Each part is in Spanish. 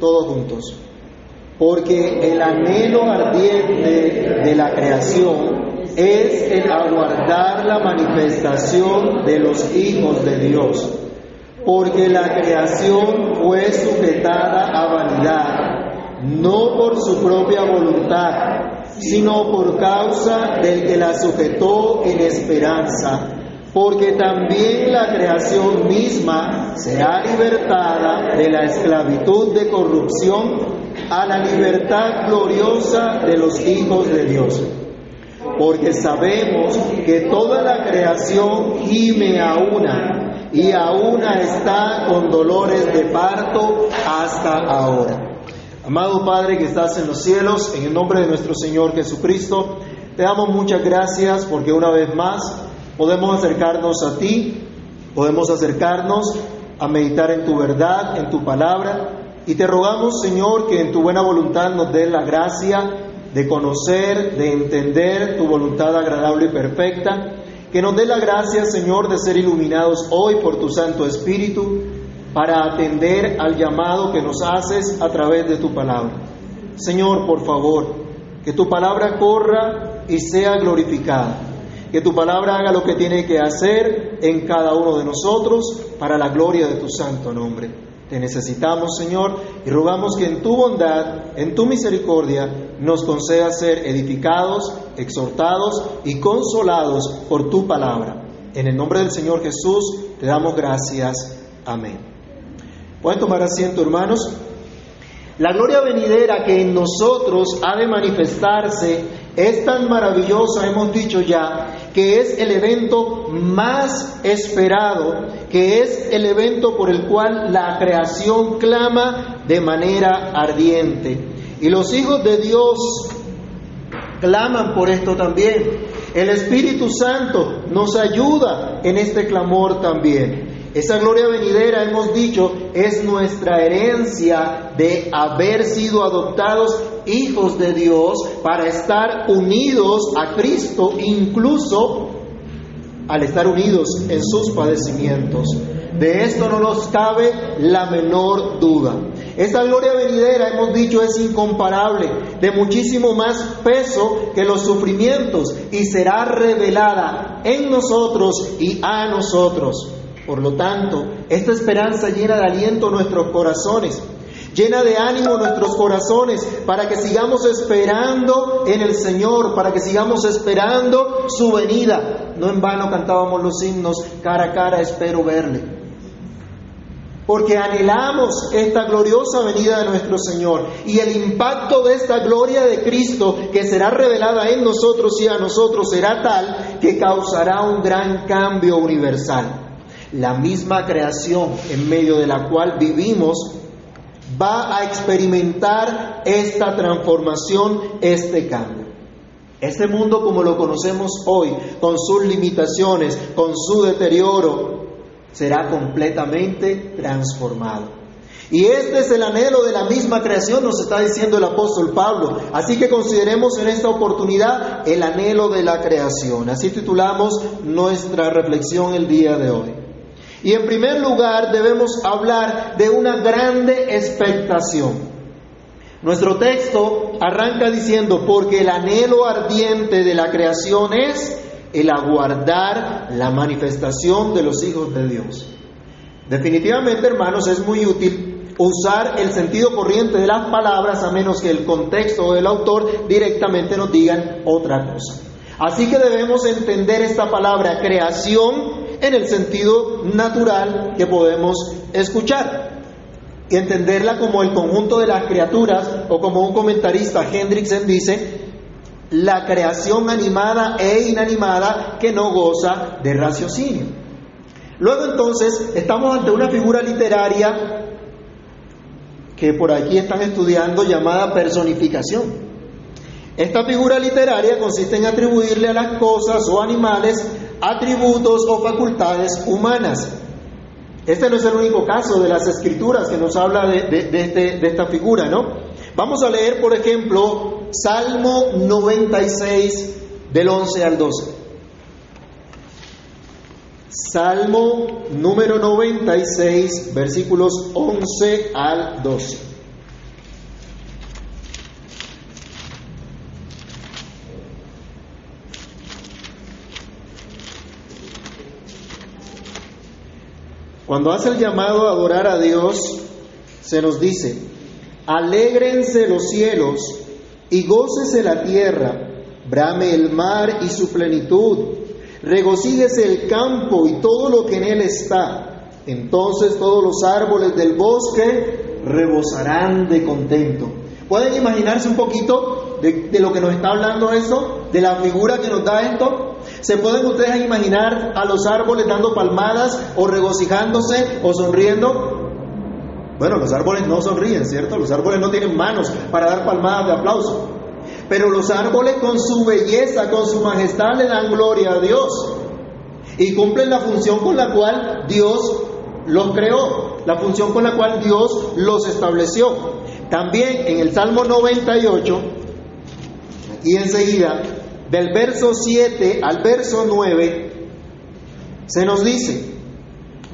todos juntos. Porque el anhelo ardiente de la creación es el aguardar la manifestación de los hijos de Dios. Porque la creación fue sujetada a vanidad, no por su propia voluntad, sino por causa del que la sujetó en esperanza porque también la creación misma será libertada de la esclavitud de corrupción a la libertad gloriosa de los hijos de Dios. Porque sabemos que toda la creación gime a una y a una está con dolores de parto hasta ahora. Amado Padre que estás en los cielos, en el nombre de nuestro Señor Jesucristo, te damos muchas gracias porque una vez más podemos acercarnos a ti, podemos acercarnos a meditar en tu verdad, en tu palabra, y te rogamos, Señor, que en tu buena voluntad nos dé la gracia de conocer, de entender tu voluntad agradable y perfecta, que nos dé la gracia, Señor, de ser iluminados hoy por tu Santo Espíritu para atender al llamado que nos haces a través de tu palabra. Señor, por favor, que tu palabra corra y sea glorificada que tu palabra haga lo que tiene que hacer en cada uno de nosotros para la gloria de tu santo nombre. Te necesitamos, Señor, y rogamos que en tu bondad, en tu misericordia, nos conceda ser edificados, exhortados y consolados por tu palabra. En el nombre del Señor Jesús te damos gracias. Amén. Pueden tomar asiento, hermanos. La gloria venidera que en nosotros ha de manifestarse es tan maravillosa, hemos dicho ya, que es el evento más esperado, que es el evento por el cual la creación clama de manera ardiente. Y los hijos de Dios claman por esto también. El Espíritu Santo nos ayuda en este clamor también. Esa gloria venidera, hemos dicho, es nuestra herencia de haber sido adoptados hijos de Dios para estar unidos a Cristo, incluso al estar unidos en sus padecimientos. De esto no nos cabe la menor duda. Esa gloria venidera, hemos dicho, es incomparable, de muchísimo más peso que los sufrimientos y será revelada en nosotros y a nosotros. Por lo tanto, esta esperanza llena de aliento nuestros corazones, llena de ánimo nuestros corazones para que sigamos esperando en el Señor, para que sigamos esperando su venida. No en vano cantábamos los himnos, cara a cara espero verle. Porque anhelamos esta gloriosa venida de nuestro Señor y el impacto de esta gloria de Cristo que será revelada en nosotros y a nosotros será tal que causará un gran cambio universal. La misma creación en medio de la cual vivimos va a experimentar esta transformación, este cambio. Este mundo como lo conocemos hoy, con sus limitaciones, con su deterioro, será completamente transformado. Y este es el anhelo de la misma creación, nos está diciendo el apóstol Pablo. Así que consideremos en esta oportunidad el anhelo de la creación. Así titulamos nuestra reflexión el día de hoy. Y en primer lugar debemos hablar de una grande expectación. Nuestro texto arranca diciendo, porque el anhelo ardiente de la creación es el aguardar la manifestación de los hijos de Dios. Definitivamente, hermanos, es muy útil usar el sentido corriente de las palabras a menos que el contexto del autor directamente nos digan otra cosa. Así que debemos entender esta palabra creación en el sentido natural que podemos escuchar y entenderla como el conjunto de las criaturas o como un comentarista Hendrickson dice, la creación animada e inanimada que no goza de raciocinio. Luego entonces estamos ante una figura literaria que por aquí están estudiando llamada personificación. Esta figura literaria consiste en atribuirle a las cosas o animales atributos o facultades humanas. Este no es el único caso de las escrituras que nos habla de, este, esta figura, ¿no? Vamos a leer, por ejemplo, Salmo 96 del 11 al 12. Salmo número 96, versículos 11 al 12. Cuando hace el llamado a adorar a Dios, se nos dice, alégrense los cielos y gócese la tierra, brame el mar y su plenitud, regocíjese el campo y todo lo que en él está. Entonces todos los árboles del bosque rebosarán de contento. ¿Pueden imaginarse un poquito de, de, lo que nos está hablando eso? ¿De la figura que nos da esto? ¿Se pueden ustedes imaginar a los árboles dando palmadas o regocijándose o sonriendo? Bueno, los árboles no sonríen, ¿cierto? Los árboles no tienen manos para dar palmadas de aplauso. Pero los árboles con su belleza, con su majestad le dan gloria a Dios. Y cumplen la función con la cual Dios los creó, la función con la cual Dios los estableció. También en el Salmo 98, y enseguida, del verso 7 al verso 9, se nos dice,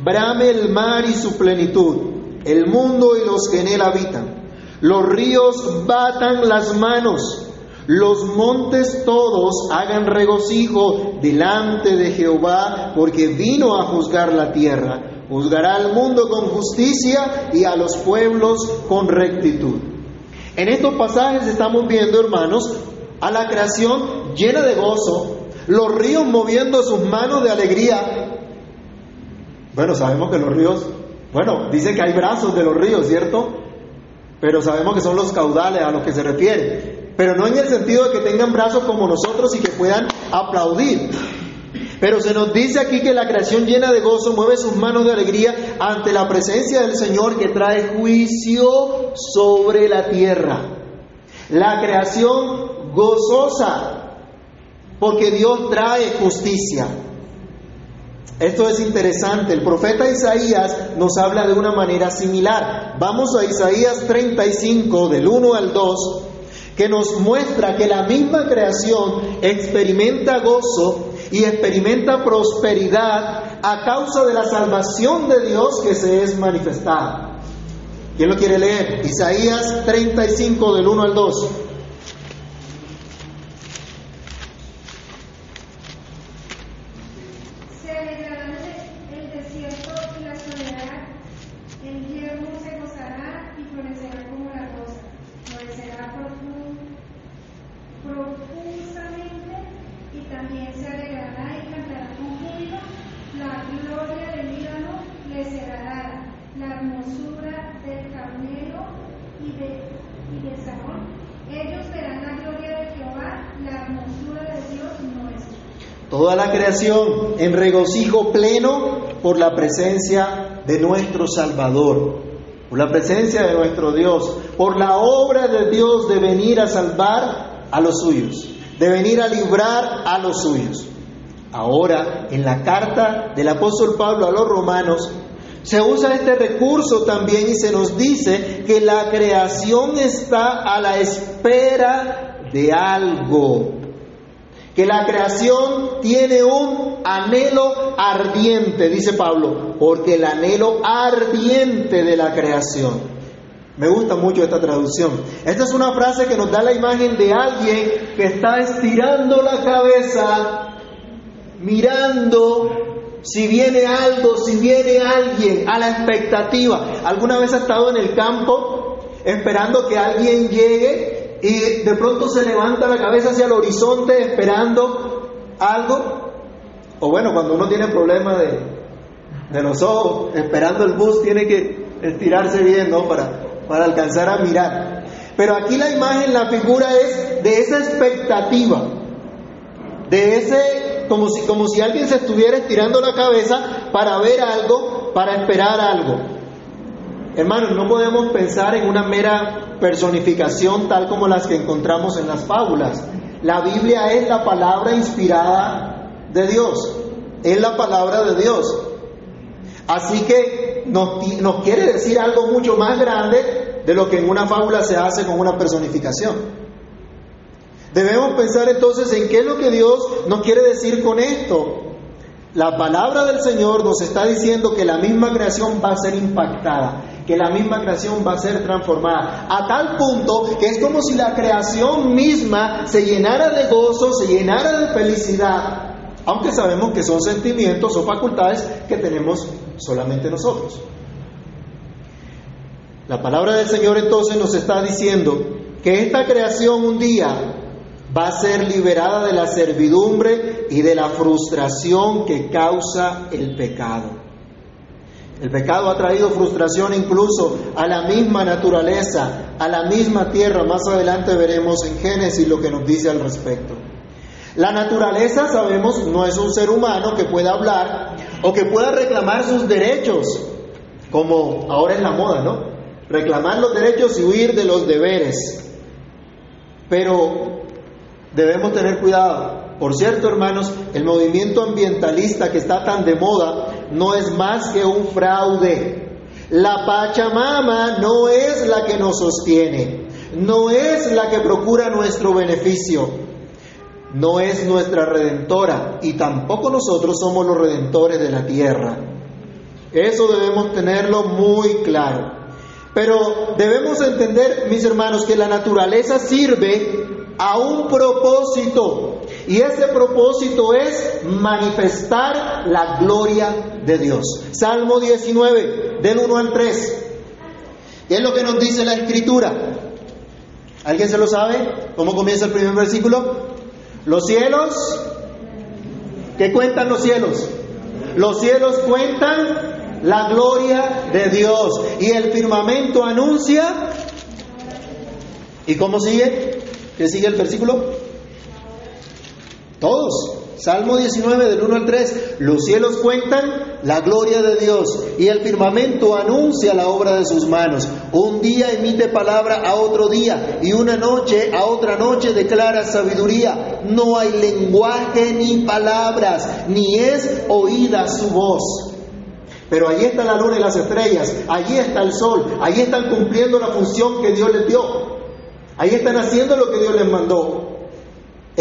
brame el mar y su plenitud, el mundo y los que en él habitan. Los ríos batan las manos, los montes todos hagan regocijo delante de Jehová, porque vino a juzgar la tierra. Juzgará al mundo con justicia y a los pueblos con rectitud. En estos pasajes estamos viendo, hermanos, a la creación llena de gozo, los ríos moviendo sus manos de alegría. Bueno, sabemos que los ríos, bueno, dice que hay brazos de los ríos, ¿cierto? Pero sabemos que son los caudales a los que se refiere. Pero no en el sentido de que tengan brazos como nosotros y que puedan aplaudir. Pero se nos dice aquí que la creación llena de gozo mueve sus manos de alegría ante la presencia del Señor que trae juicio sobre la tierra. La creación gozosa, porque Dios trae justicia. Esto es interesante. El profeta Isaías nos habla de una manera similar. Vamos a Isaías 35, del 1 al 2, que nos muestra que la misma creación experimenta gozo y experimenta prosperidad a causa de la salvación de Dios que se es manifestada. ¿Quién lo quiere leer? Isaías 35 del 1 al 2. Se alegrarán el desierto y la soledad, el yermo se gozará y florecerá como la rosa, florecerá profu- profusamente y también se alegrará y cantará con júbilo, la gloria del Líbano le será dada, la hermosura del Carmelo y de, y de Sarón. Ellos verán la gloria de Jehová, la hermosura de Dios nuestro. Toda la creación en regocijo pleno por la presencia de nuestro Salvador, por la presencia de nuestro Dios, por la obra de Dios de venir a salvar a los suyos, de venir a librar a los suyos. Ahora, en la carta del apóstol Pablo a los romanos, se usa este recurso también y se nos dice que la creación está a la espera de algo que la creación tiene un anhelo ardiente, dice Pablo, porque el anhelo ardiente de la creación. Me gusta mucho esta traducción. Esta es una frase que nos da la imagen de alguien que está estirando la cabeza, mirando si viene algo, si viene alguien, a la expectativa. ¿Alguna vez ha estado en el campo esperando que alguien llegue y de pronto se levanta la cabeza hacia el horizonte esperando algo. O bueno, cuando uno tiene problemas de, de los ojos, esperando el bus, tiene que estirarse bien, ¿no? Para, para alcanzar a mirar. Pero aquí la imagen, la figura es de esa expectativa, de ese, como si, como si alguien se estuviera estirando la cabeza para ver algo, para esperar algo. Hermanos, no podemos pensar en una mera personificación tal como las que encontramos en las fábulas. La Biblia es la palabra inspirada de Dios, es la palabra de Dios. Así que nos, quiere decir algo mucho más grande de lo que en una fábula se hace con una personificación. Debemos pensar entonces en qué es lo que Dios nos quiere decir con esto. La palabra del Señor nos está diciendo que la misma creación va a ser impactada, que la misma creación va a ser transformada, a tal punto que es como si la creación misma se llenara de gozo, se llenara de felicidad, aunque sabemos que son sentimientos o facultades que tenemos solamente nosotros. La palabra del Señor entonces nos está diciendo que esta creación un día va a ser liberada de la servidumbre y de la frustración que causa el pecado. El pecado ha traído frustración incluso a la misma naturaleza, a la misma tierra. Más adelante veremos en Génesis lo que nos dice al respecto. La naturaleza, sabemos, no es un ser humano que pueda hablar o que pueda reclamar sus derechos, como ahora es la moda, ¿no? Reclamar los derechos y huir de los deberes. Pero debemos tener cuidado. Por cierto, hermanos, el movimiento ambientalista que está tan de moda no es más que un fraude. La Pachamama no es la que nos sostiene, no es la que procura nuestro beneficio no es nuestra redentora y tampoco nosotros somos los redentores de la tierra. Eso debemos tenerlo muy claro. Pero debemos entender, mis hermanos, que la naturaleza sirve a un propósito y ese propósito es manifestar la gloria de Dios. Salmo 19, del 1 al 3. ¿Qué es lo que nos dice la escritura? ¿Alguien se lo sabe? ¿Cómo comienza el primer versículo? Los cielos, ¿qué cuentan los cielos? Los cielos cuentan la gloria de Dios y el firmamento anuncia. ¿Y cómo sigue? ¿Qué sigue el versículo? Todos. Salmo 19 del 1 al 3. Los cielos cuentan la gloria de Dios y el firmamento anuncia la obra de sus manos. Un día emite palabra a otro día y una noche a otra noche declara sabiduría. No hay lenguaje ni palabras, ni es oída su voz. Pero allí está la luna y las estrellas, allí está el sol, allí están cumpliendo la función que Dios les dio. Ahí están haciendo lo que Dios les mandó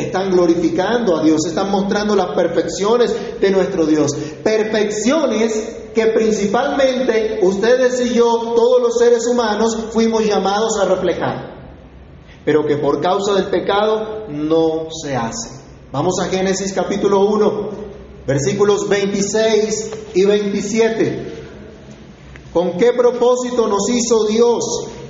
están glorificando a Dios, están mostrando las perfecciones de nuestro Dios. Perfecciones que principalmente ustedes y yo, todos los seres humanos, fuimos llamados a reflejar, pero que por causa del pecado no se hace. Vamos a Génesis capítulo 1, versículos 26 y 27. ¿Con qué propósito nos hizo Dios?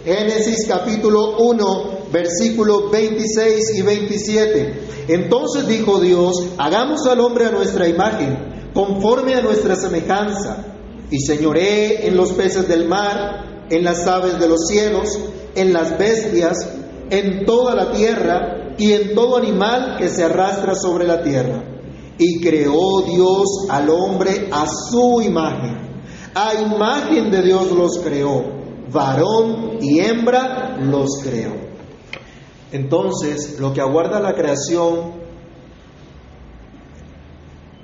Génesis capítulo 1, versículos 26 y 27. Entonces dijo Dios, hagamos al hombre a nuestra imagen, conforme a nuestra semejanza, y señoré en los peces del mar, en las aves de los cielos, en las bestias, en toda la tierra y en todo animal que se arrastra sobre la tierra. Y creó Dios al hombre a su imagen. A imagen de Dios los creó, varón y hembra los creó. Entonces, lo que aguarda la creación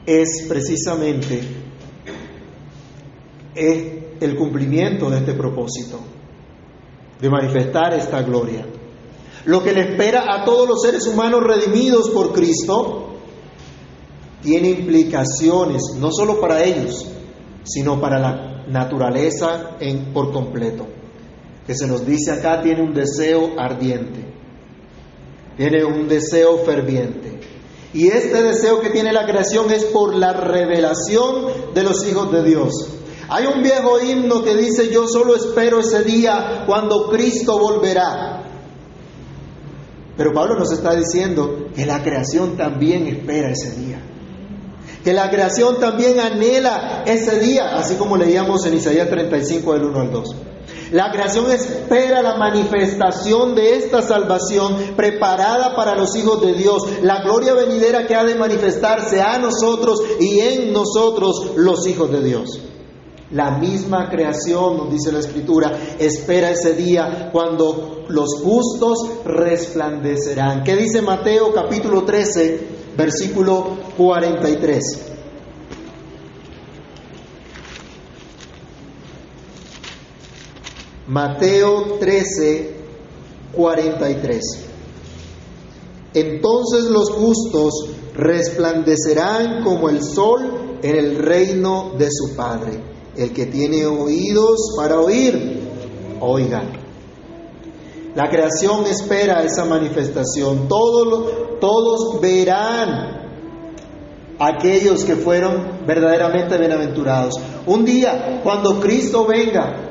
es precisamente el cumplimiento de este propósito, de manifestar esta gloria. Lo que le espera a todos los seres humanos redimidos por Cristo tiene implicaciones no solo para ellos, sino para la naturaleza en, por completo. Que se nos dice acá tiene un deseo ardiente tiene un deseo ferviente. Y este deseo que tiene la creación es por la revelación de los hijos de Dios. Hay un viejo himno que dice, yo solo espero ese día cuando Cristo volverá. Pero Pablo nos está diciendo que la creación también espera ese día. Que la creación también anhela ese día, así como leíamos en Isaías 35 del 1 al 2. La creación espera la manifestación de esta salvación preparada para los hijos de Dios, la gloria venidera que ha de manifestarse a nosotros y en nosotros los hijos de Dios. La misma creación, dice la Escritura, espera ese día cuando los justos resplandecerán. ¿Qué dice Mateo capítulo 13, versículo 43? Mateo 13, 43. Entonces los justos resplandecerán como el sol en el reino de su Padre. El que tiene oídos para oír, oiga. La creación espera esa manifestación. Todos, todos verán aquellos que fueron verdaderamente bienaventurados. Un día, cuando Cristo venga,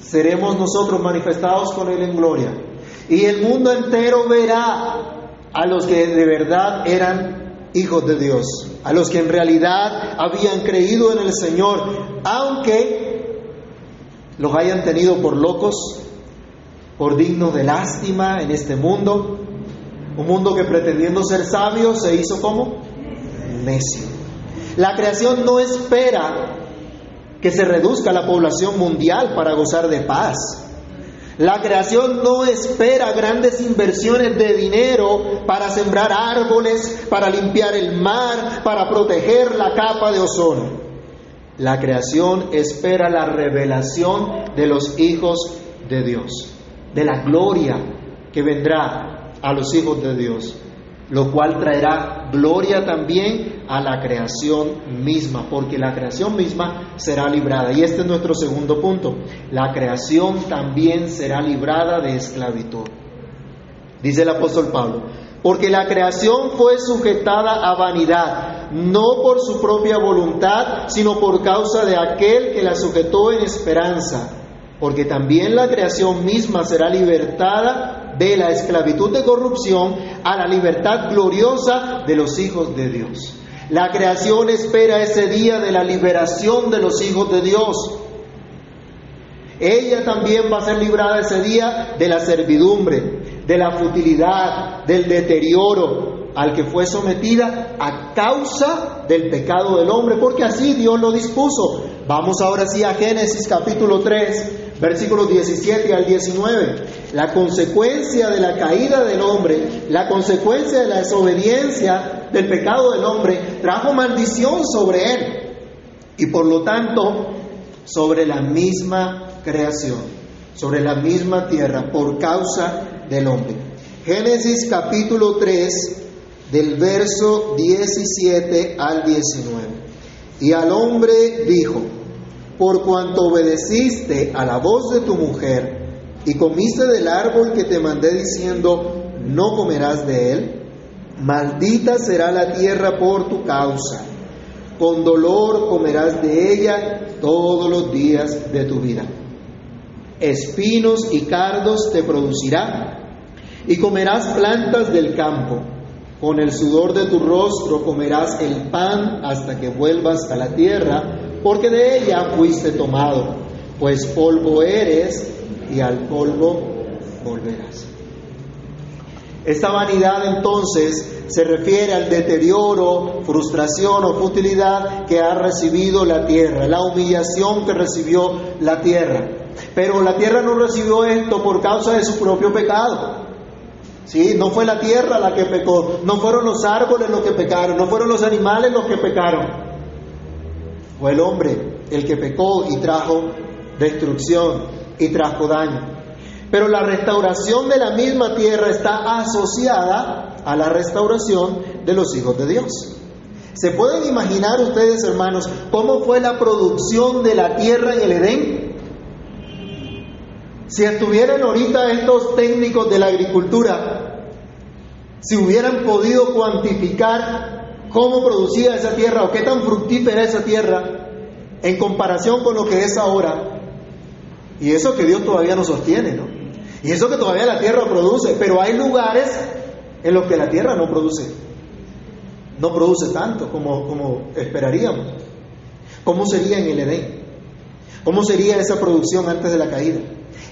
seremos nosotros manifestados con Él en gloria. Y el mundo entero verá a los que de verdad eran hijos de Dios, a los que en realidad habían creído en el Señor, aunque los hayan tenido por locos, por dignos de lástima en este mundo, un mundo que pretendiendo ser sabio se hizo como necio. La creación no espera que se reduzca la población mundial para gozar de paz. La creación no espera grandes inversiones de dinero para sembrar árboles, para limpiar el mar, para proteger la capa de ozono. La creación espera la revelación de los hijos de Dios, de la gloria que vendrá a los hijos de Dios lo cual traerá gloria también a la creación misma, porque la creación misma será librada. Y este es nuestro segundo punto. La creación también será librada de esclavitud. Dice el apóstol Pablo, porque la creación fue sujetada a vanidad, no por su propia voluntad, sino por causa de aquel que la sujetó en esperanza, porque también la creación misma será libertada de la esclavitud de corrupción a la libertad gloriosa de los hijos de Dios. La creación espera ese día de la liberación de los hijos de Dios. Ella también va a ser librada ese día de la servidumbre, de la futilidad, del deterioro al que fue sometida a causa del pecado del hombre, porque así Dios lo dispuso. Vamos ahora sí a Génesis capítulo 3, versículos 17 al 19. La consecuencia de la caída del hombre, la consecuencia de la desobediencia del pecado del hombre, trajo maldición sobre él y por lo tanto sobre la misma creación, sobre la misma tierra, por causa del hombre. Génesis capítulo 3, del verso 17 al 19. Y al hombre dijo, por cuanto obedeciste a la voz de tu mujer y comiste del árbol que te mandé diciendo, no comerás de él, maldita será la tierra por tu causa, con dolor comerás de ella todos los días de tu vida. Espinos y cardos te producirá, y comerás plantas del campo. Con el sudor de tu rostro comerás el pan hasta que vuelvas a la tierra, porque de ella fuiste tomado, pues polvo eres y al polvo volverás. Esta vanidad entonces se refiere al deterioro, frustración o futilidad que ha recibido la tierra, la humillación que recibió la tierra. Pero la tierra no recibió esto por causa de su propio pecado. ¿Sí? No fue la tierra la que pecó, no fueron los árboles los que pecaron, no fueron los animales los que pecaron. Fue el hombre el que pecó y trajo destrucción y trajo daño. Pero la restauración de la misma tierra está asociada a la restauración de los hijos de Dios. ¿Se pueden imaginar ustedes, hermanos, cómo fue la producción de la tierra en el Edén? Si estuvieran ahorita estos técnicos de la agricultura, si hubieran podido cuantificar cómo producía esa tierra o qué tan fructífera esa tierra en comparación con lo que es ahora. Y eso que Dios todavía no sostiene, ¿no? Y eso que todavía la tierra produce, pero hay lugares en los que la tierra no produce. No produce tanto como, como esperaríamos. ¿Cómo sería en el Edén? ¿Cómo sería esa producción antes de la caída?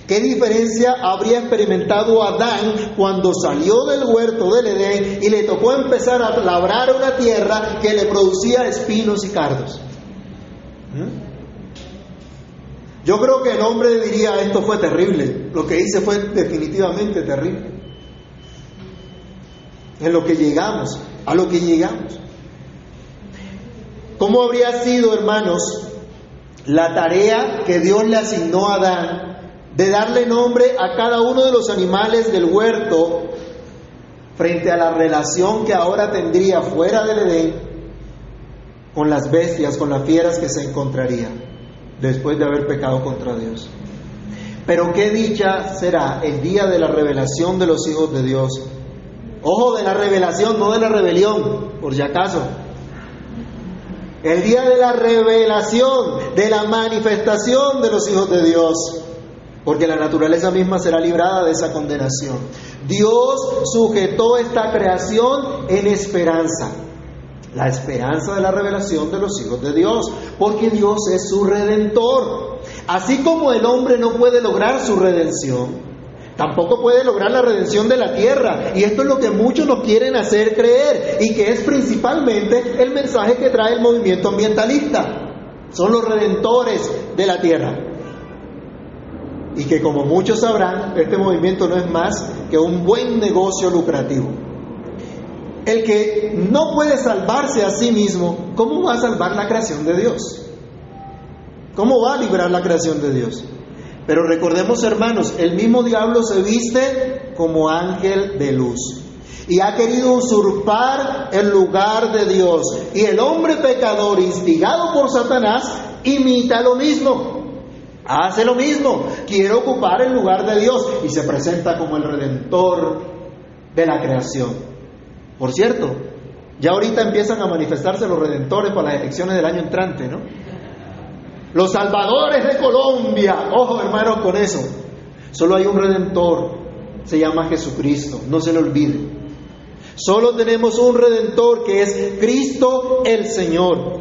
¿Qué diferencia habría experimentado Adán cuando salió del huerto del Edén y le tocó empezar a labrar una tierra que le producía espinos y cardos? ¿Mm? Yo creo que el hombre diría, esto fue terrible, lo que hice fue definitivamente terrible. En lo que llegamos, a lo que llegamos. ¿Cómo habría sido, hermanos, la tarea que Dios le asignó a Adán de darle nombre a cada uno de los animales del huerto frente a la relación que ahora tendría fuera del Edén con las bestias, con las fieras que se encontraría después de haber pecado contra Dios. Pero qué dicha será el día de la revelación de los hijos de Dios. Ojo de la revelación, no de la rebelión, por si acaso. El día de la revelación, de la manifestación de los hijos de Dios. Porque la naturaleza misma será librada de esa condenación. Dios sujetó esta creación en esperanza. La esperanza de la revelación de los hijos de Dios. Porque Dios es su redentor. Así como el hombre no puede lograr su redención, Tampoco puede lograr la redención de la tierra. Y esto es lo que muchos nos quieren hacer creer y que es principalmente el mensaje que trae el movimiento ambientalista. Son los redentores de la tierra. Y que como muchos sabrán, este movimiento no es más que un buen negocio lucrativo. El que no puede salvarse a sí mismo, ¿cómo va a salvar la creación de Dios? ¿Cómo va a librar la creación de Dios? Pero recordemos, hermanos, el mismo diablo se viste como ángel de luz y ha querido usurpar el lugar de Dios. Y el hombre pecador, instigado por Satanás, imita lo mismo. Hace lo mismo, quiere ocupar el lugar de Dios y se presenta como el redentor de la creación. Por cierto, ya ahorita empiezan a manifestarse los redentores para las elecciones del año entrante, ¿no? Los salvadores de Colombia. Ojo hermanos con eso. Solo hay un redentor. Se llama Jesucristo. No se lo olviden. Solo tenemos un redentor que es Cristo el Señor.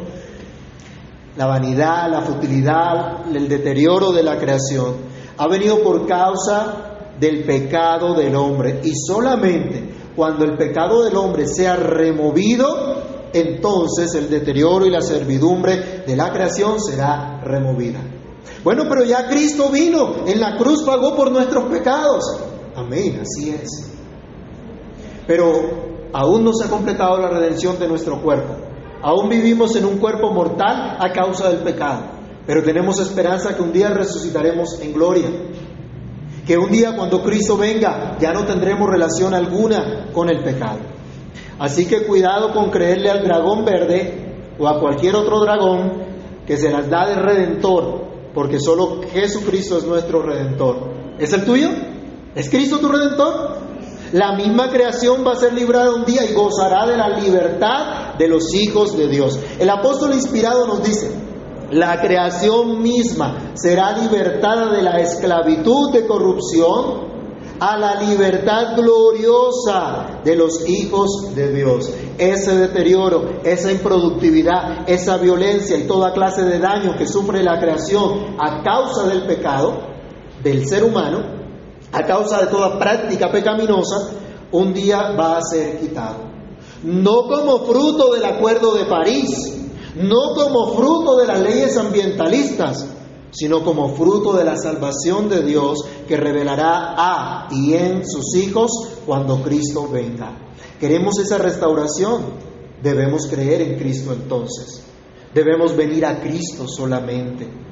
La vanidad, la futilidad, el deterioro de la creación ha venido por causa del pecado del hombre. Y solamente cuando el pecado del hombre sea removido, entonces el deterioro y la servidumbre de la creación será removida. Bueno, pero ya Cristo vino, en la cruz pagó por nuestros pecados. Amén, así es. Pero aún no se ha completado la redención de nuestro cuerpo. Aún vivimos en un cuerpo mortal a causa del pecado. Pero tenemos esperanza que un día resucitaremos en gloria. Que un día cuando Cristo venga ya no tendremos relación alguna con el pecado. Así que cuidado con creerle al dragón verde o a cualquier otro dragón que se las da de redentor, porque solo Jesucristo es nuestro redentor. ¿Es el tuyo? ¿Es Cristo tu redentor? La misma creación va a ser librada un día y gozará de la libertad de los hijos de Dios. El apóstol inspirado nos dice, la creación misma será libertada de la esclavitud de corrupción a la libertad gloriosa de los hijos de Dios. Ese deterioro, esa improductividad, esa violencia y toda clase de daño que sufre la creación a causa del pecado del ser humano, a causa de toda práctica pecaminosa, un día va a ser quitado. No como fruto del Acuerdo de París, no como fruto de las leyes ambientalistas, sino como fruto de la salvación de Dios que revelará a y en sus hijos cuando Cristo venga. ¿Queremos esa restauración? Debemos creer en Cristo entonces. Debemos venir a Cristo solamente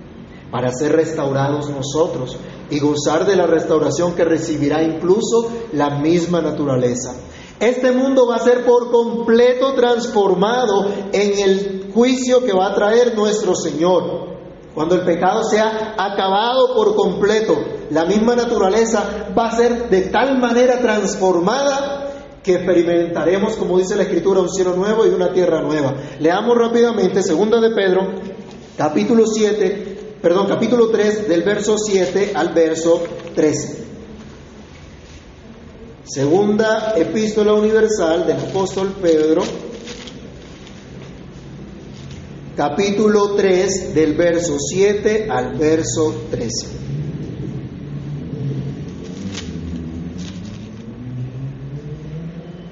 para ser restaurados nosotros y gozar de la restauración que recibirá incluso la misma naturaleza. Este mundo va a ser por completo transformado en el juicio que va a traer nuestro Señor. Cuando el pecado sea acabado por completo, la misma naturaleza va a ser de tal manera transformada que experimentaremos, como dice la Escritura, un cielo nuevo y una tierra nueva. Leamos rápidamente, segunda de Pedro, capítulo 7, perdón, capítulo 3, del verso 7 al verso 13. Segunda epístola universal del apóstol Pedro, capítulo 3 del verso 7 al verso 13.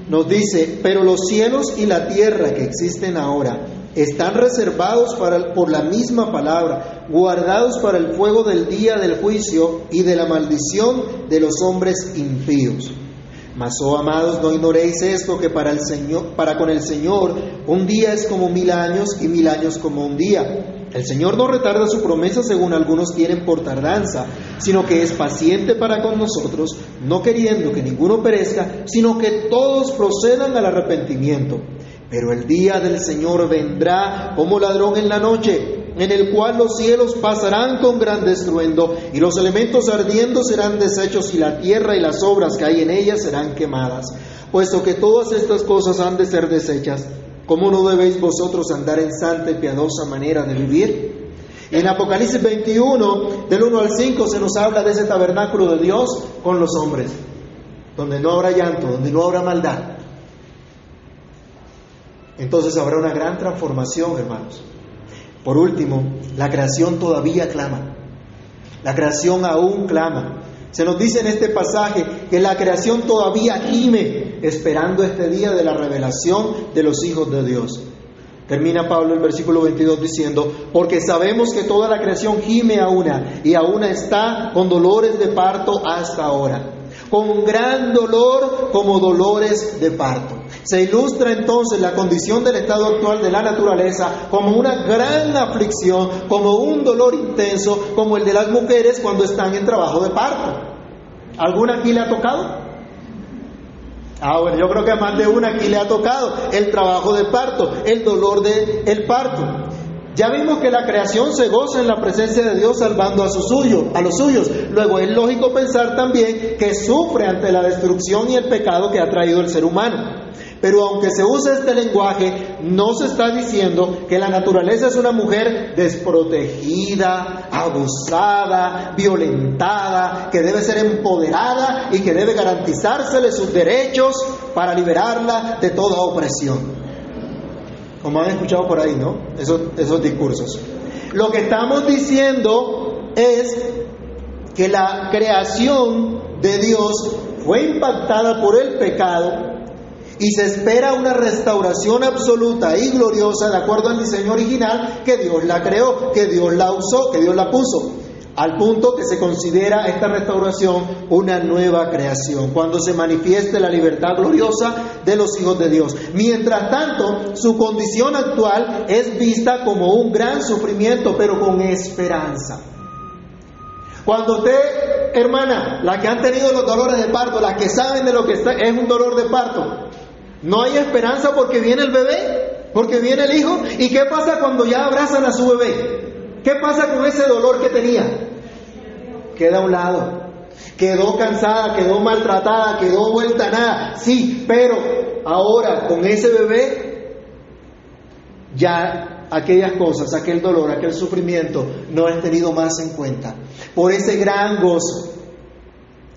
Nos dice, pero los cielos y la tierra que existen ahora están reservados por la misma palabra, guardados para el fuego del día del juicio y de la maldición de los hombres impíos. Mas, oh amados, no ignoréis esto, que para, el Señor, para con el Señor un día es como mil años y mil años como un día. El Señor no retarda su promesa según algunos tienen por tardanza, sino que es paciente para con nosotros, no queriendo que ninguno perezca, sino que todos procedan al arrepentimiento. Pero el día del Señor vendrá como ladrón en la noche en el cual los cielos pasarán con gran estruendo, y los elementos ardiendo serán deshechos, y la tierra y las obras que hay en ella serán quemadas. Puesto que todas estas cosas han de ser deshechas, ¿Cómo no debéis vosotros andar en santa y piadosa manera de vivir? En Apocalipsis 21, del 1 al 5, se nos habla de ese tabernáculo de Dios con los hombres, donde no habrá llanto, donde no habrá maldad. Entonces habrá una gran transformación, hermanos. Por último, la creación todavía clama. La creación aún clama. Se nos dice en este pasaje que la creación todavía gime esperando este día de la revelación de los hijos de Dios. Termina Pablo el versículo 22 diciendo, porque sabemos que toda la creación gime a una y a una está con dolores de parto hasta ahora, con gran dolor como dolores de parto. Se ilustra entonces la condición del estado actual de la naturaleza como una gran aflicción, como un dolor intenso, como el de las mujeres cuando están en trabajo de parto. ¿Alguna aquí le ha tocado? Ah, bueno, yo creo que a más de una aquí le ha tocado el trabajo de parto, el dolor del el parto. Ya vimos que la creación se goza en la presencia de Dios salvando a, su suyo, a los suyos. Luego es lógico pensar también que sufre ante la destrucción y el pecado que ha traído el ser humano. Pero aunque se use este lenguaje, no se está diciendo que la naturaleza es una mujer desprotegida, abusada, violentada, que debe ser empoderada y que debe garantizársele sus derechos para liberarla de toda opresión. Como han escuchado por ahí, ¿no? Esos, esos discursos. Lo que estamos diciendo es que la creación de Dios fue impactada por el pecado y se espera una restauración absoluta y gloriosa de acuerdo al diseño original que Dios la creó, que Dios la usó, que Dios la puso. Al punto que se considera esta restauración una nueva creación, cuando se manifieste la libertad gloriosa de los hijos de Dios. Mientras tanto, su condición actual es vista como un gran sufrimiento, pero con esperanza. Cuando usted, hermana, la que han tenido los dolores de parto, las que saben de lo que es un dolor de parto, no hay esperanza porque viene el bebé, porque viene el hijo. ¿Y qué pasa cuando ya abrazan a su bebé? ¿Qué pasa con ese dolor que tenía? Queda a un lado. Quedó cansada, quedó maltratada, quedó vuelta a nada. Sí, pero ahora con ese bebé, ya aquellas cosas, aquel dolor, aquel sufrimiento, no es tenido más en cuenta. Por ese gran gozo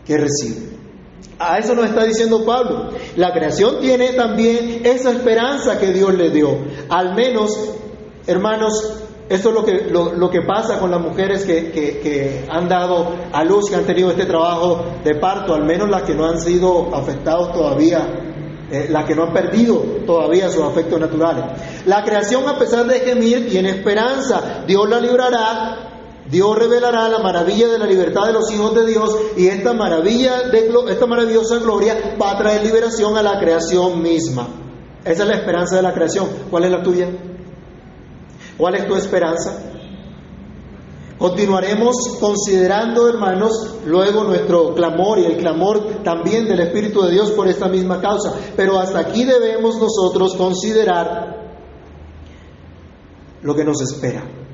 que recibe. A eso nos está diciendo Pablo. La creación tiene también esa esperanza que Dios le dio. Al menos, hermanos, esto es lo que, lo, que pasa con las mujeres que, que, han dado a luz, que han tenido este trabajo de parto, al menos las que no han sido afectados todavía, eh, las que no han perdido todavía sus afectos naturales. La creación, a pesar de gemir, tiene esperanza. Dios la librará Dios revelará la maravilla de la libertad de los hijos de Dios y esta maravilla de esta maravillosa gloria va a traer liberación a la creación misma. Esa es la esperanza de la creación. ¿Cuál es la tuya? ¿Cuál es tu esperanza? Continuaremos considerando, hermanos, luego nuestro clamor y el clamor también del Espíritu de Dios por esta misma causa. Pero hasta aquí debemos nosotros considerar lo que nos espera.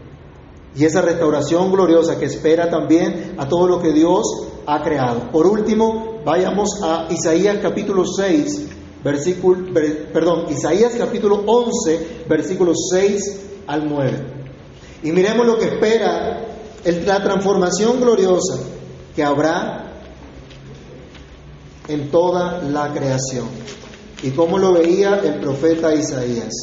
Y esa restauración gloriosa que espera también a todo lo que Dios ha creado. Por último, vayamos a Isaías capítulo 6, versículo, perdón, Isaías capítulo 11, versículos 6 al 9. Y miremos lo que espera la transformación gloriosa que habrá en toda la creación. Y cómo lo veía el profeta Isaías.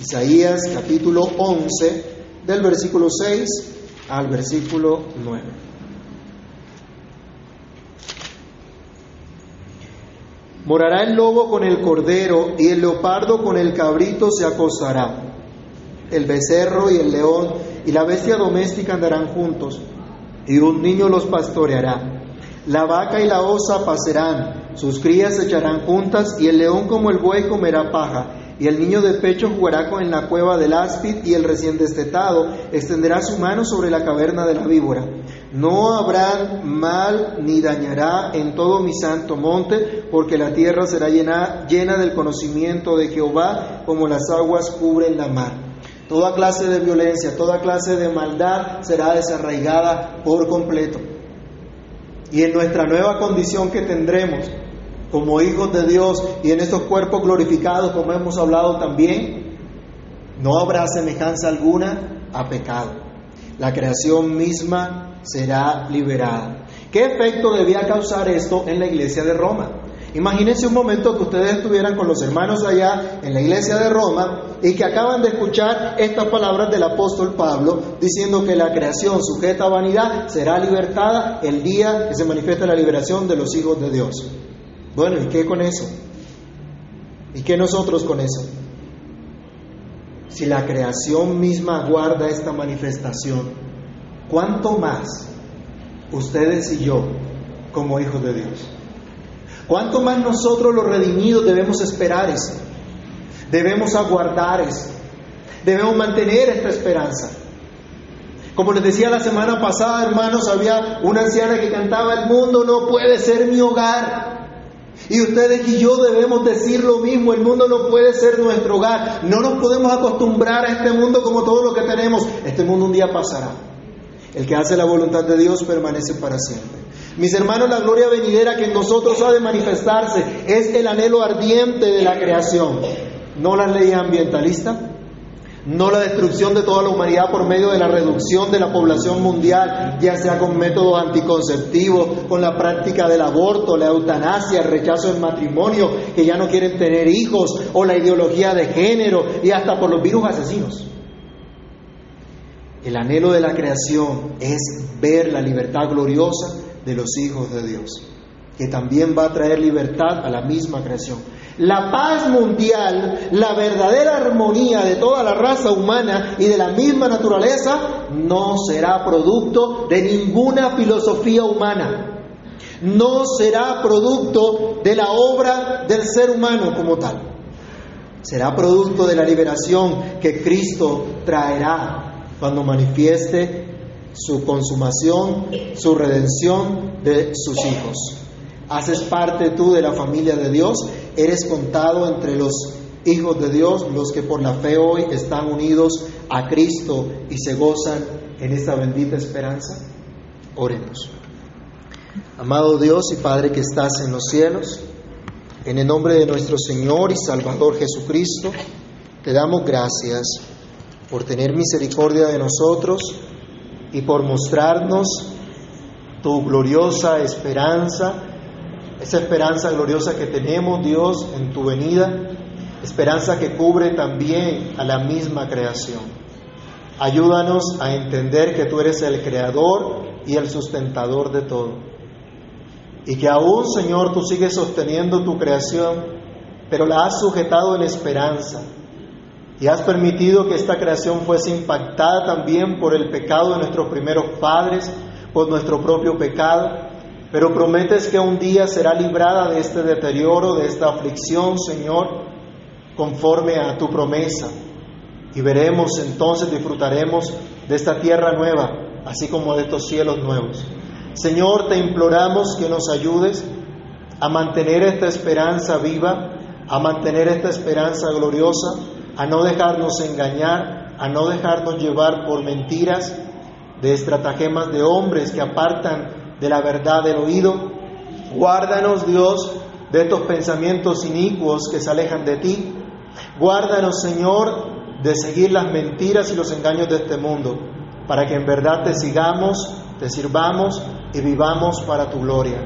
Isaías capítulo 11, del versículo 6 al versículo 9. Morará el lobo con el cordero y el leopardo con el cabrito se acosará. El becerro y el león y la bestia doméstica andarán juntos y un niño los pastoreará. La vaca y la osa pasarán, sus crías se echarán juntas y el león como el buey comerá paja y el niño de pecho jugará con la cueva del áspid, y el recién destetado extenderá su mano sobre la caverna de la víbora. No habrá mal ni dañará en todo mi santo monte, porque la tierra será llena, llena del conocimiento de Jehová, como las aguas cubren la mar. Toda clase de violencia, toda clase de maldad será desarraigada por completo. Y en nuestra nueva condición que tendremos, como hijos de Dios y en estos cuerpos glorificados, como hemos hablado también, no habrá semejanza alguna a pecado. La creación misma será liberada. ¿Qué efecto debía causar esto en la iglesia de Roma? Imagínense un momento que ustedes estuvieran con los hermanos allá en la iglesia de Roma y que acaban de escuchar estas palabras del apóstol Pablo diciendo que la creación sujeta a vanidad será libertada el día que se manifieste la liberación de los hijos de Dios. Bueno, ¿y qué con eso? ¿Y qué nosotros con eso? Si la creación misma guarda esta manifestación, ¿cuánto más ustedes y yo como hijos de Dios? ¿Cuánto más nosotros los redimidos debemos esperar eso? Debemos aguardar eso. Debemos mantener esta esperanza. Como les decía la semana pasada, hermanos, había una anciana que cantaba, el mundo no puede ser mi hogar. Y ustedes y yo debemos decir lo mismo, el mundo no puede ser nuestro hogar. No nos podemos acostumbrar a este mundo como todo lo que tenemos. Este mundo un día pasará. El que hace la voluntad de Dios permanece para siempre. Mis hermanos, la gloria venidera que en nosotros ha de manifestarse es el anhelo ardiente de la creación, no la ley ambientalista, no la destrucción de toda la humanidad por medio de la reducción de la población mundial, ya sea con métodos anticonceptivos, con la práctica del aborto, la eutanasia, el rechazo del matrimonio, que ya no quieren tener hijos, o la ideología de género y hasta por los virus asesinos. El anhelo de la creación es ver la libertad gloriosa de los hijos de Dios, que también va a traer libertad a la misma creación. La paz mundial, la verdadera armonía de toda la raza humana y de la misma naturaleza, no será producto de ninguna filosofía humana. No será producto de la obra del ser humano como tal. Será producto de la liberación que Cristo traerá cuando manifieste su consumación, su redención de sus hijos. Haces parte tú de la familia de Dios, eres contado entre los hijos de Dios, los que por la fe hoy están unidos a Cristo y se gozan en esta bendita esperanza. Oremos. Amado Dios y Padre que estás en los cielos, en el nombre de nuestro Señor y Salvador Jesucristo, te damos gracias por tener misericordia de nosotros y por mostrarnos tu gloriosa esperanza, esa esperanza gloriosa que tenemos, Dios, en tu venida, esperanza que cubre también a la misma creación. Ayúdanos a entender que tú eres el creador y el sustentador de todo. Y que aún, Señor, tú sigues sosteniendo tu creación, pero la has sujetado en esperanza y has permitido que esta creación fuese impactada también por el pecado de nuestros primeros padres, por nuestro propio pecado, pero prometes que un día será librada de este deterioro, de esta aflicción, Señor, conforme a tu promesa. Y veremos entonces, disfrutaremos de esta tierra nueva, así como de estos cielos nuevos. Señor, te imploramos que nos ayudes a mantener esta esperanza viva, a mantener esta esperanza gloriosa, a no dejarnos engañar, a no dejarnos llevar por mentiras, de estratagemas de hombres que apartan de la verdad del oído. Guárdanos, Dios, de estos pensamientos inicuos que se alejan de ti. Guárdanos, Señor, de seguir las mentiras y los engaños de este mundo, para que en verdad te sigamos, te sirvamos y vivamos para tu gloria.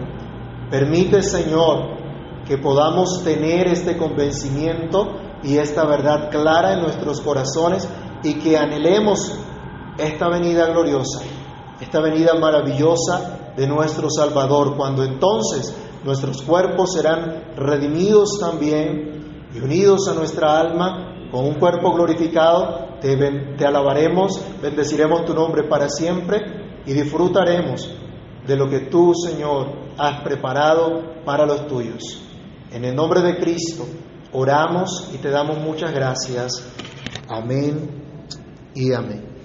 Permite, Señor, que podamos tener este convencimiento y esta verdad clara en nuestros corazones y que anhelemos esta venida gloriosa, esta venida maravillosa de nuestro Salvador, cuando entonces nuestros cuerpos serán redimidos también y unidos a nuestra alma con un cuerpo glorificado, te, te alabaremos, bendeciremos tu nombre para siempre y disfrutaremos de lo que tú, Señor, has preparado para los tuyos. En el nombre de Cristo, Oramos y te damos muchas gracias. Amén y amén.